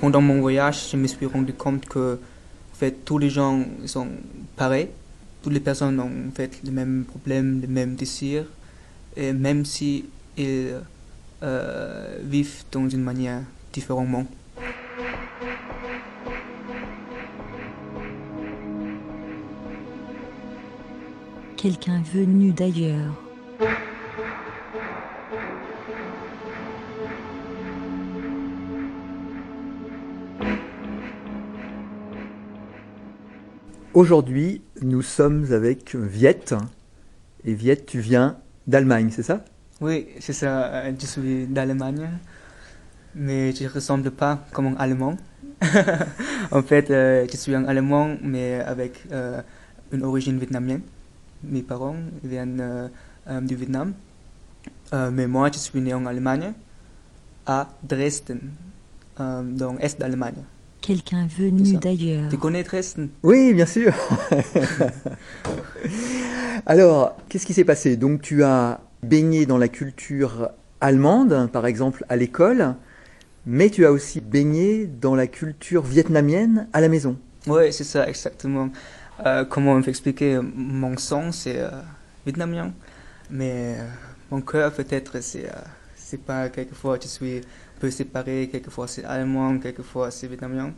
pendant mon voyage, je me suis rendu compte que en fait, tous les gens sont pareils. Toutes les personnes ont en fait les mêmes problèmes, les mêmes désirs. Et même si ils euh, vivent dans une manière différemment. Quelqu'un venu d'ailleurs. Aujourd'hui, nous sommes avec Viette. Et Viette, tu viens d'Allemagne, c'est ça? Oui, c'est ça. euh, Je suis d'Allemagne, mais je ne ressemble pas comme un Allemand. en fait, euh, je suis un Allemand, mais avec euh, une origine vietnamienne. Mes parents viennent du Vietnam. Mais moi, je suis né en Allemagne, à Dresden, dans l'est d'Allemagne. Quelqu'un venu d'ailleurs. Tu connais Dresden? Oui, bien sûr. Alors, qu'est-ce qui s'est passé? Donc, tu as baigné dans la culture allemande, par exemple à l'école, mais tu as aussi baigné dans la culture vietnamienne à la maison. Oui, c'est ça, exactement. Euh, comment on peut expliquer Mon sang, c'est euh, vietnamien, mais euh, mon cœur, peut-être, c'est c'est pas. Quelquefois, je suis un peu séparé, quelquefois, c'est allemand, quelquefois, c'est vietnamien.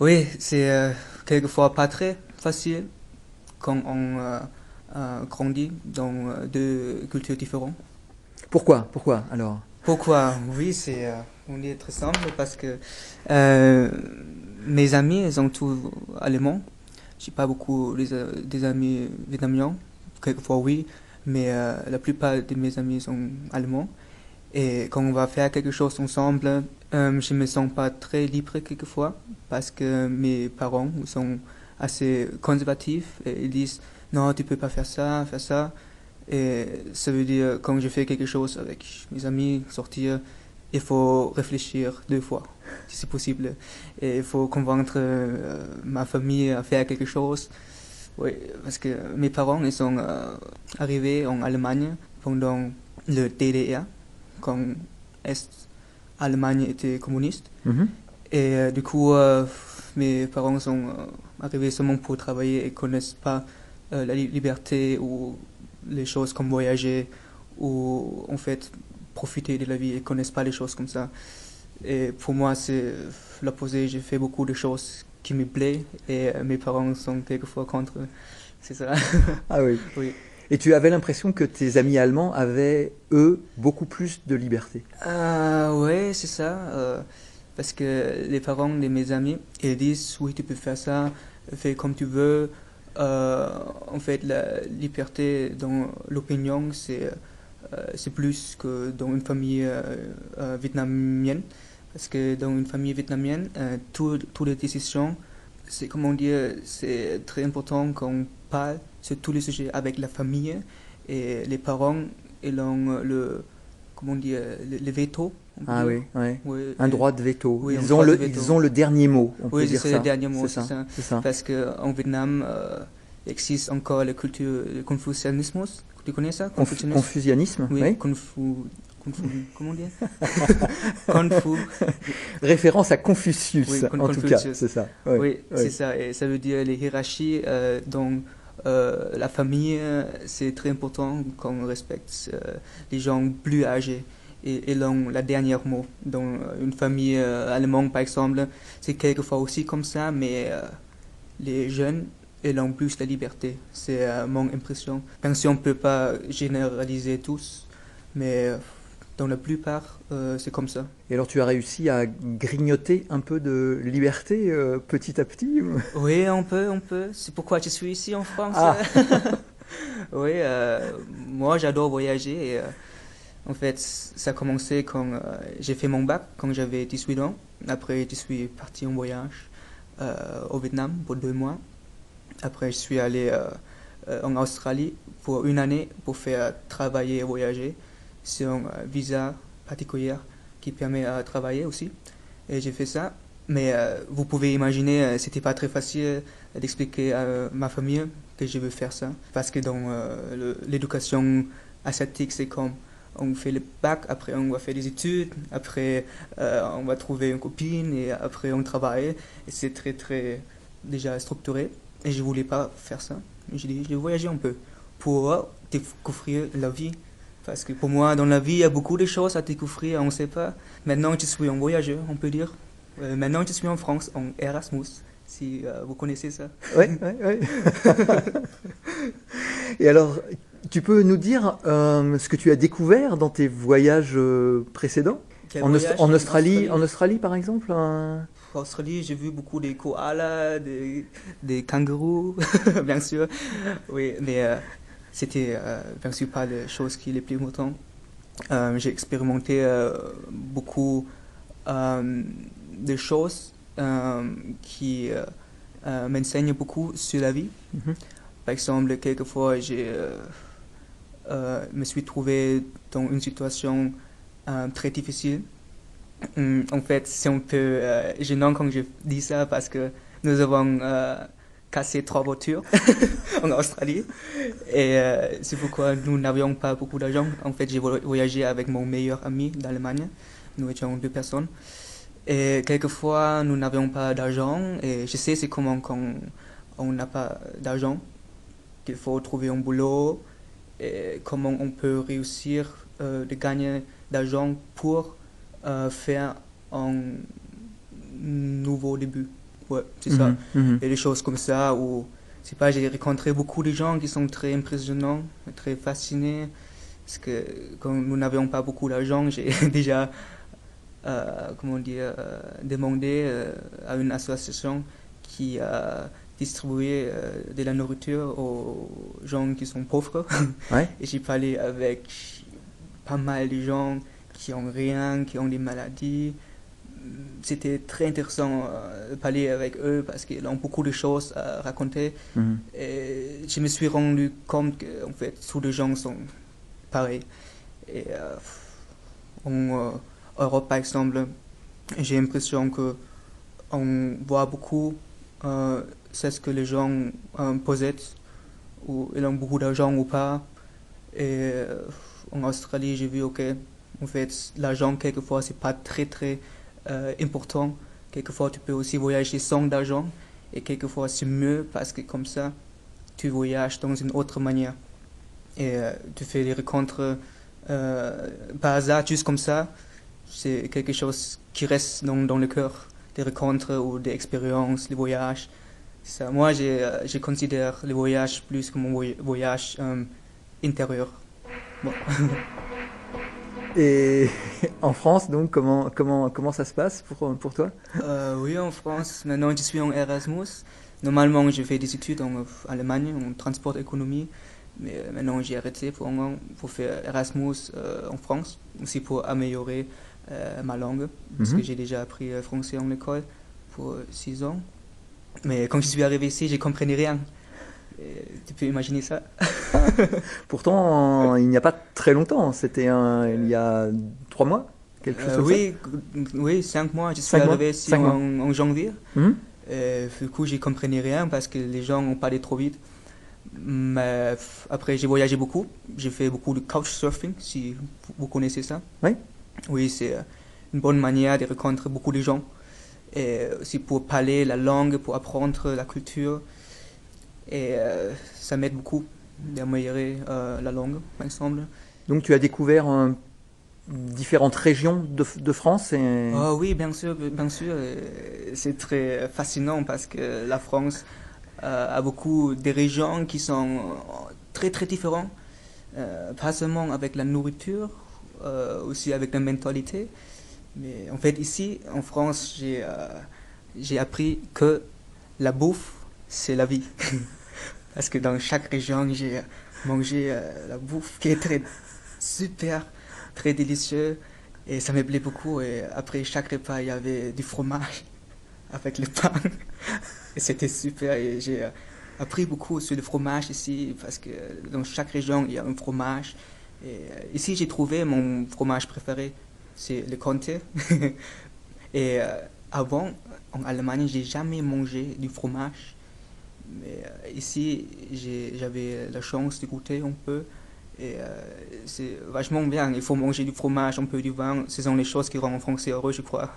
Oui, c'est euh, quelquefois pas très facile quand on euh, euh, grandit dans deux cultures différentes. Pourquoi? Pourquoi alors? Pourquoi? Oui, c'est on est très simple parce que mes amis, ils sont tous allemands. J'ai pas beaucoup euh, des amis vietnamiens. Quelquefois oui, mais euh, la plupart de mes amis sont allemands. Et quand on va faire quelque chose ensemble, euh, je me sens pas très libre quelquefois parce que mes parents sont assez conservatifs ils disent non, tu peux pas faire ça, faire ça. Et ça veut dire, quand je fais quelque chose avec mes amis, sortir, il faut réfléchir deux fois, si c'est possible. Et il faut convaincre euh, ma famille à faire quelque chose. Oui, parce que mes parents, ils sont euh, arrivés en Allemagne pendant le DDR, quand Est-Allemagne était communiste. Mhm. Et euh, du coup, euh, mes parents sont arrivés seulement pour travailler et connaissent pas la li- liberté ou les choses comme voyager ou en fait profiter de la vie et connaissent pas les choses comme ça. Et pour moi, c'est l'opposé. J'ai fait beaucoup de choses qui me plaisent et euh, mes parents sont quelquefois contre. C'est ça. Ah oui. oui. Et tu avais l'impression que tes amis allemands avaient, eux, beaucoup plus de liberté. Ah ouais, c'est ça. euh, parce que les parents de mes amis, ils disent oui, tu peux faire ça, fais comme tu veux. Euh, en fait, la liberté dans l'opinion, c'est euh, c'est plus que dans une famille vietnamienne. Parce que dans une famille vietnamienne, euh, tout- toutes les décisions, c'est comment dire, c'est très important qu'on parle sur tous les sujets avec la famille et les parents, ils ont le comment dire, le, le veto. Ah oui, ouais. Oui, Un et- droit de veto. Oui, ils, ont le, veto. ils ont le dernier mot, on Oui, c'est ça. le dernier mot, C'est ça. C'est ça. Parce qu'en Vietnam, euh, existe encore la culture du confucianisme. Tu connais ça Conf- Confucianisme? Oui, oui. Confu, confu, comment dire Confu, Référence à Confucius, Oui, en tout cas, Confucius. c'est ça. Oui, c'est ça. Et ça veut dire les hiérarchies euh, dans euh, la famille, euh, c'est très important qu'on respecte euh, les gens plus âgés. Et ils ont la dernière mot. Dans une famille allemande, par exemple, c'est quelquefois aussi comme ça, mais les jeunes, ils ont plus la liberté. C'est euh, mon impression. Bien sûr, on ne peut pas généraliser tous, mais dans la plupart, euh, c'est comme ça. Et alors tu as réussi à grignoter un peu de liberté euh, petit à petit ou- Oui, on peut, on peut. C'est pourquoi je suis ici en France. Ah. oui, euh, moi j'adore voyager. Et, en fait, ça a commencé quand j'ai fait mon bac, quand j'avais 18 ans. Après, je suis parti en voyage au Vietnam pour deux mois. Après, je suis allé en Australie pour une année pour faire travailler et voyager. C'est un euh, visa particulier qui permet de travailler aussi. Et j'ai fait ça. Mais euh, vous pouvez imaginer, euh, c'était pas très facile d'expliquer à ma famille que je veux faire ça. Parce que dans euh, l'éducation asiatique, c'est comme on fait le bac, après on va faire des études, après euh, on va trouver une copine et après on travaille. C'est très très déjà structuré. Et je voulais pas faire ça. J'ai dit, je vais voyager un peu pour découvrir la vie. Parce que pour moi, dans la vie, il y a beaucoup de choses à découvrir, on ne sait pas. Maintenant, je suis un voyageur, on peut dire. Euh, maintenant, je suis en France, en Erasmus, si euh, vous connaissez ça. Oui, oui, oui. Et alors, tu peux nous dire euh, ce que tu as découvert dans tes voyages précédents? En, Aust- voyage en Australie, en Australie, par exemple En Australie, j'ai vu beaucoup des koalas, des, des kangourous, bien sûr. Oui, mais c'était euh, bien sûr pas les choses qui les plus importantes. Euh, j'ai expérimenté euh, beaucoup de choses qui m'enseignent beaucoup sur la vie. Mhm. Par exemple, quelquefois, euh, me suis trouvé dans une situation très difficile. Hum, En fait, c'est un peu gênant quand je dis ça parce que nous avons euh, cassé trois voitures en Australie et euh, c'est pourquoi nous n'avions pas beaucoup d'argent. En fait, j'ai vo- voyagé avec mon meilleur ami d'Allemagne. Nous étions deux personnes. Et quelquefois, nous n'avions pas d'argent et je sais c'est comment quand on n'a pas d'argent qu'il faut trouver un boulot et comment on peut réussir euh, de gagner d'argent pour euh, faire un nouveau début. Ouais, c'est ça. Mhm, mhm. Et des choses comme ça où, je sais pas, j'ai rencontré beaucoup de gens qui sont très impressionnants, très fascinés. Parce que quand nous n'avions pas beaucoup d'argent, j'ai déjà, euh, comment dire, euh, demandé euh, à une association qui a distribué de la nourriture aux gens qui sont pauvres. Ouais. Et j'ai parlé avec pas mal de gens qui ont rien, qui ont des maladies. C'était très intéressant euh, de parler avec eux parce qu'ils ont beaucoup de choses à raconter. Mhm. Et je me suis rendu compte que en fait, tous les gens sont pareils. Et euh, en euh, Europe, par exemple, j'ai l'impression que on voit beaucoup euh, c'est ce que les gens euh, possèdent, ou ils ont beaucoup d'argent ou pas. Et en Australie, j'ai vu, ok, en fait, l'argent, quelquefois, c'est pas très, très euh, important. Quelquefois, tu peux aussi voyager sans d'argent. Et quelquefois, c'est mieux parce que comme ça, tu voyages dans une autre manière. Et euh, tu fais des rencontres euh, par hasard, juste comme ça. C'est quelque chose qui reste dans, dans le cœur. Des rencontres ou des expériences, les voyages. Ça, moi, euh, je considère les voyages plus comme voy- voyage euh, intérieur. Et en France, donc, comment, comment, comment ça se passe pour, pour toi? Euh, oui, en France. Maintenant, je suis en Erasmus. Normalement, je fais des études en euh, Allemagne, en transport économie. Mais euh, maintenant, j'ai arrêté pour, pour faire Erasmus euh, en France, aussi pour améliorer euh, ma langue, parce Mhm. que j'ai déjà appris français en école pour euh, six ans. Mais quand je suis arrivé ici, je ne comprenais rien. Et tu peux imaginer ça Pourtant, il n'y a pas très longtemps, c'était il y a trois mois, quelque chose Euh, comme oui, oui, cinq mois. Je suis Cinq arrivé ici en, en janvier. ça Mhm. Euh, du coup, j'y comprenais rien parce que les gens ont parlé trop vite. Mais après, j'ai voyagé beaucoup. J'ai fait beaucoup de couchsurfing, si vous- connaissez ça. Oui. Oui, c'est euh, une bonne manière de rencontrer beaucoup de gens. Et aussi pour parler la langue, pour apprendre la culture. Et euh, ça m'aide beaucoup d'améliorer euh, la langue, par exemple. Donc tu as découvert différentes régions de, de France et... Ah oui, bien sûr, bien sûr. C'est très fascinant parce que la France euh, a beaucoup de régions qui sont très très différentes, euh, pas seulement avec la nourriture, aussi avec la mentalité. Mais en fait, ici, en France, j'ai euh, j'ai appris que la bouffe, c'est la vie. parce que dans chaque région, j'ai mangé euh, la bouffe qui est très super, très délicieux. Et ça me plaît beaucoup. Et après chaque repas, il y avait du fromage avec le pain. Et c'était super. Et j'ai euh, appris beaucoup sur le fromage ici parce que dans chaque région, il y a un fromage. Et euh, ici, j'ai trouvé mon fromage préféré. C'est le Comté. Et avant, en Allemagne, j'ai jamais mangé du fromage. Mais euh, ici, j'avais la chance de goûter un peu. Et euh, c'est vachement bien. Il faut manger du fromage, un peu du vin. Ce sont les choses qui rendent un Français heureux, je crois.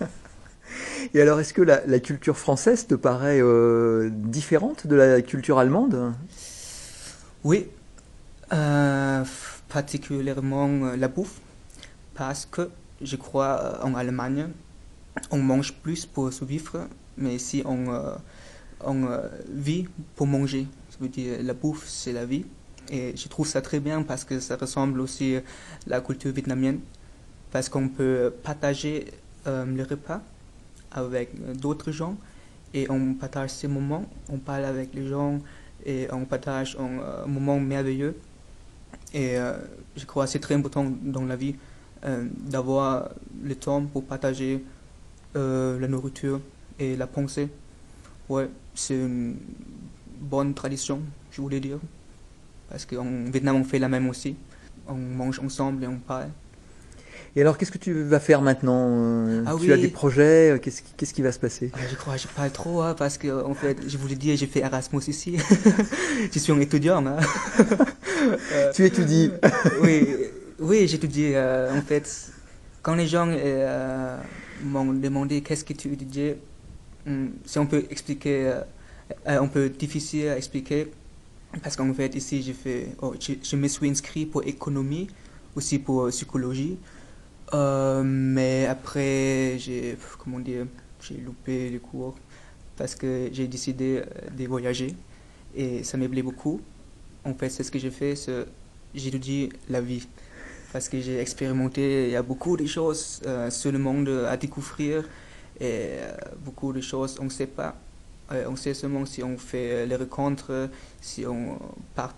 Et alors, est-ce que la, la culture française te paraît euh, différente de la culture allemande? Oui, euh, particulièrement la bouffe, parce que je crois en Allemagne, on mange plus pour survivre, mais si on, euh, on euh, vit pour manger, ça veut dire la bouffe, c'est la vie. Et je trouve ça très bien parce que ça ressemble aussi à la culture vietnamienne, parce qu'on peut partager euh, les repas avec euh, d'autres gens et on partage ces moments, on parle avec les gens et on partage un euh, moment merveilleux. Et euh, je crois que c'est très important dans la vie euh, d'avoir le temps pour partager euh, la nourriture et la pensée. Ouais, c'est une bonne tradition, je voulais dire. Parce qu'en Vietnam, on fait la même aussi. On mange ensemble et on parle. Et alors, qu'est-ce que tu vas faire maintenant euh, Ah Tu as des projets euh, Qu'est-ce qui, va se passer? Ah, je crois que je parle trop, hein, parce que en fait, je voulais dire, j'ai fait Erasmus ici. je suis un étudiant. Hein. Euh, Tu étudies oui, oui j'étudie. euh, en fait, quand les gens euh, m'ont demandé qu'est-ce que tu étudiais, hum, c'est un peu expliqué, euh, euh, un peu difficile à expliquer. Parce qu'en fait, ici, j'ai fait, oh, je, je me suis inscrit pour économie, aussi pour euh, psychologie. Mais après, j'ai, comment dire, j'ai loupé les cours parce que j'ai décidé de voyager et ça me plaît beaucoup. En fait, c'est ce que j'ai fait, j'étudie la vie parce que j'ai expérimenté, il y a beaucoup de choses sur le monde à découvrir et euh, beaucoup de choses on ne sait pas. Euh, on sait seulement si on fait euh, les rencontres, si on part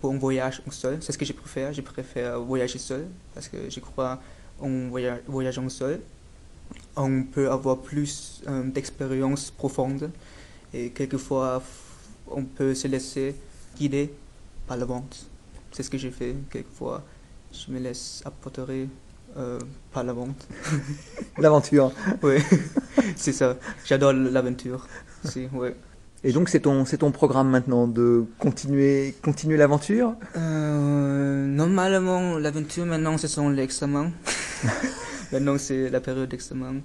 pour un voyage seul. C'est ce que je préfère. Je préfère voyager seul parce que je crois en voya- voyageant seul, on peut avoir plus euh, d'expériences profondes et quelquefois on peut se laisser guider par le vent. C'est ce que j'ai fait quelquefois. Je me laisse apporter euh, par le vent. l'aventure. Oui, c'est ça. J'adore l'aventure. aussi, ouais. Et donc, c'est ton, c'est ton programme maintenant de continuer, continuer l'aventure? Euh, normalement, l'aventure maintenant, ce sont les examens. maintenant, c'est la période d'examen.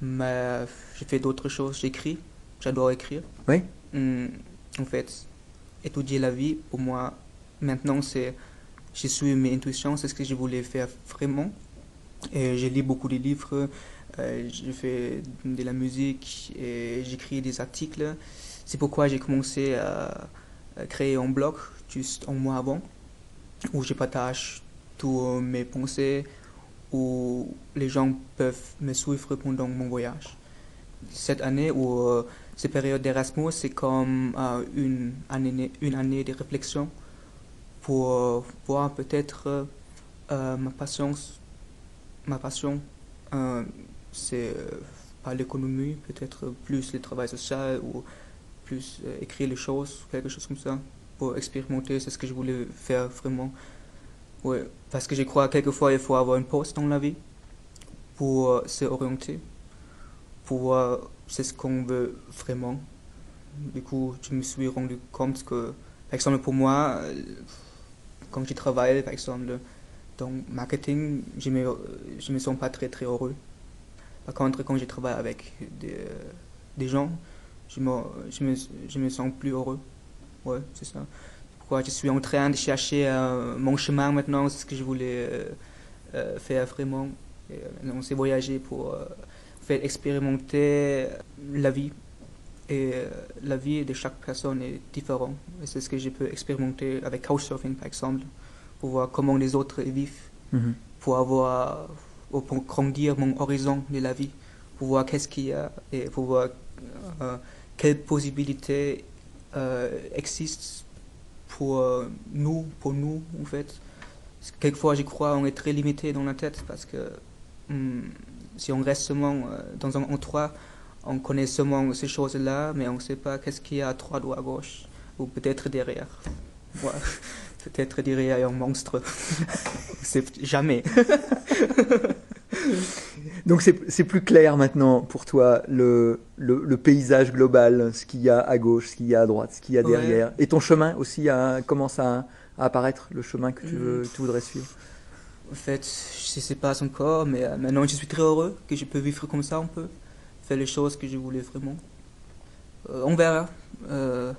Mais j'ai fait d'autres choses. J'écris. J'adore écrire. Oui. Hum, en fait, étudier la vie, pour moi, maintenant, c'est. Je suis mes intuitions, c'est ce que je voulais faire vraiment. Et j'ai lu beaucoup de livres, euh, j'ai fait de la musique et j'écris des articles. C'est pourquoi j'ai commencé à, à créer un blog juste un mois avant, où je partage toutes mes pensées, où les gens peuvent me suivre pendant mon voyage. Cette année, ou euh, cette période d'Erasmus, c'est comme euh, une, année, une année de réflexion pour euh, voir peut-être euh, ma passion, ma passion euh, c'est euh, pas l'économie, peut-être plus le travail social ou plus euh, écrire les choses, quelque chose comme ça, pour expérimenter, c'est ce que je voulais faire vraiment. Ouais, parce que je crois que quelquefois il faut avoir une pause dans la vie pour euh, se orienter, pour voir c'est ce qu'on veut vraiment. Du coup, je me suis rendu compte que, par exemple, pour moi, quand je travaille, par exemple, dans le marketing, je me, je me sens pas très très heureux. Par contre, quand je travaille avec des, des gens, je me, je, me, je me sens plus heureux. Ouais, c'est ça. Pourquoi je suis en train de chercher euh, mon chemin maintenant, c'est ce que je voulais euh, euh, faire vraiment. Et, on s'est voyagé pour faire expérimenter la vie. Et euh, la vie de chaque personne est différente. Et c'est ce que je peux expérimenter avec Couchsurfing, par exemple, pour voir comment les autres vivent Mhm. pour avoir ou pour grandir mon horizon de la vie, pour voir qu'est-ce qu'il y a et pour voir euh, quelles possibilités euh, existent pour euh, nous, pour nous en fait. Quelquefois, je crois, on est très limité dans la tête parce que hum, si on reste seulement dans un endroit, on connaît seulement ces choses-là, mais on ne sait pas qu'est-ce qu'il y a à droite ou à gauche, ou peut-être derrière. Ouais. Peut-être derrière un monstre. C'est jamais. Donc c'est plus clair maintenant pour toi le, le, le paysage global, ce qu'il y a à gauche, ce qu'il y a à droite, ce qu'il y a Ouais. derrière. Et ton chemin aussi a, commence à, à apparaître, le chemin que tu, veux, tu voudrais suivre. En fait, je sais pas encore, mais euh, maintenant je suis très heureux que je peux vivre comme ça un peu, faire les choses que je voulais vraiment. Euh, on verra euh,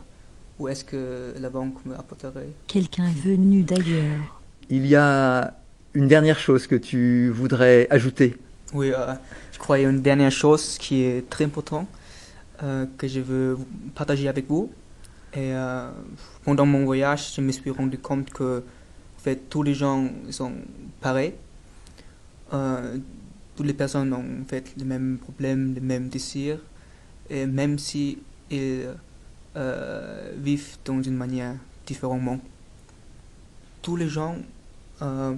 où est-ce que la banque me apporterait. Quelqu'un venu d'ailleurs. Il y a une dernière chose que tu voudrais ajouter. Oui, euh, je crois qu'il y a une dernière chose qui est très importante euh, que je veux partager avec vous. Et euh, pendant mon voyage, je me suis rendu compte que en fait, tous les gens sont pareils. Toutes les personnes ont en fait les mêmes problèmes, les mêmes désirs. Et même si ils euh, vivent dans une manière différemment, tous les gens euh,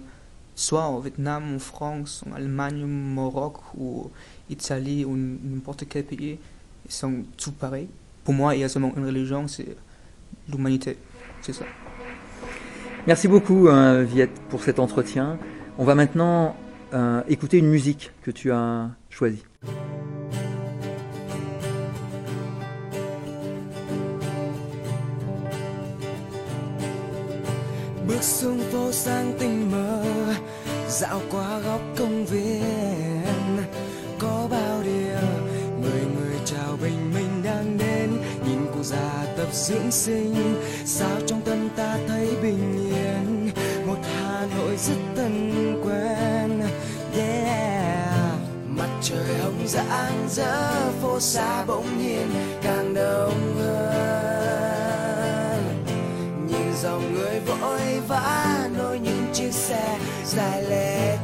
soit au Vietnam, en France, en Allemagne, au Maroc ou Italie ou n'importe quel pays, ils sont tous pareils. Pour moi, il y a seulement une religion, c'est l'humanité. C'est ça. Merci beaucoup, euh, Viette, pour cet entretien. On va maintenant euh, écouter une musique que tu as choisie. bước xuống phố sang tình mơ dạo qua góc công viên. Có bao điều mười người chào bình minh đang đến. Nhìn cụ già tập dưỡng sinh sao trong tâm ta thấy bình yên? Một hà nội rất thân quen trời hồng rạng rỡ, phố xa bỗng nhiên càng đông hơn. Nhìn dòng người vội vã nối những chiếc xe dài lê